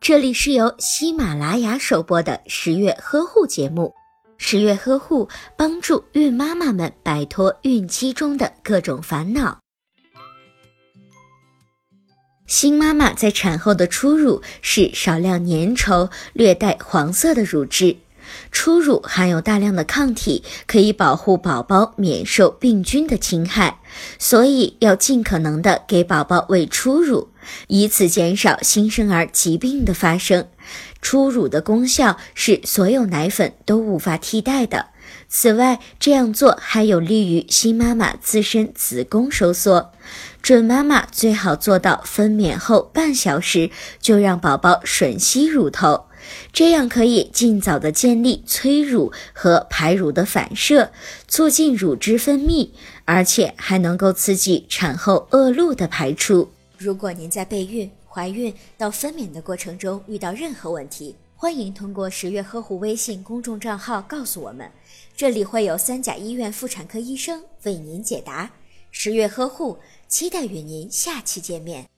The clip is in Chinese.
这里是由喜马拉雅首播的十月呵护节目。十月呵护帮助孕妈妈们摆脱孕期中的各种烦恼。新妈妈在产后的初乳是少量粘稠、略带黄色的乳汁。初乳含有大量的抗体，可以保护宝宝免受病菌的侵害，所以要尽可能的给宝宝喂初乳，以此减少新生儿疾病的发生。初乳的功效是所有奶粉都无法替代的。此外，这样做还有利于新妈妈自身子宫收缩。准妈妈最好做到分娩后半小时就让宝宝吮吸乳头。这样可以尽早的建立催乳和排乳的反射，促进乳汁分泌，而且还能够刺激产后恶露的排出。如果您在备孕、怀孕到分娩的过程中遇到任何问题，欢迎通过十月呵护微信公众账号告诉我们，这里会有三甲医院妇产科医生为您解答。十月呵护，期待与您下期见面。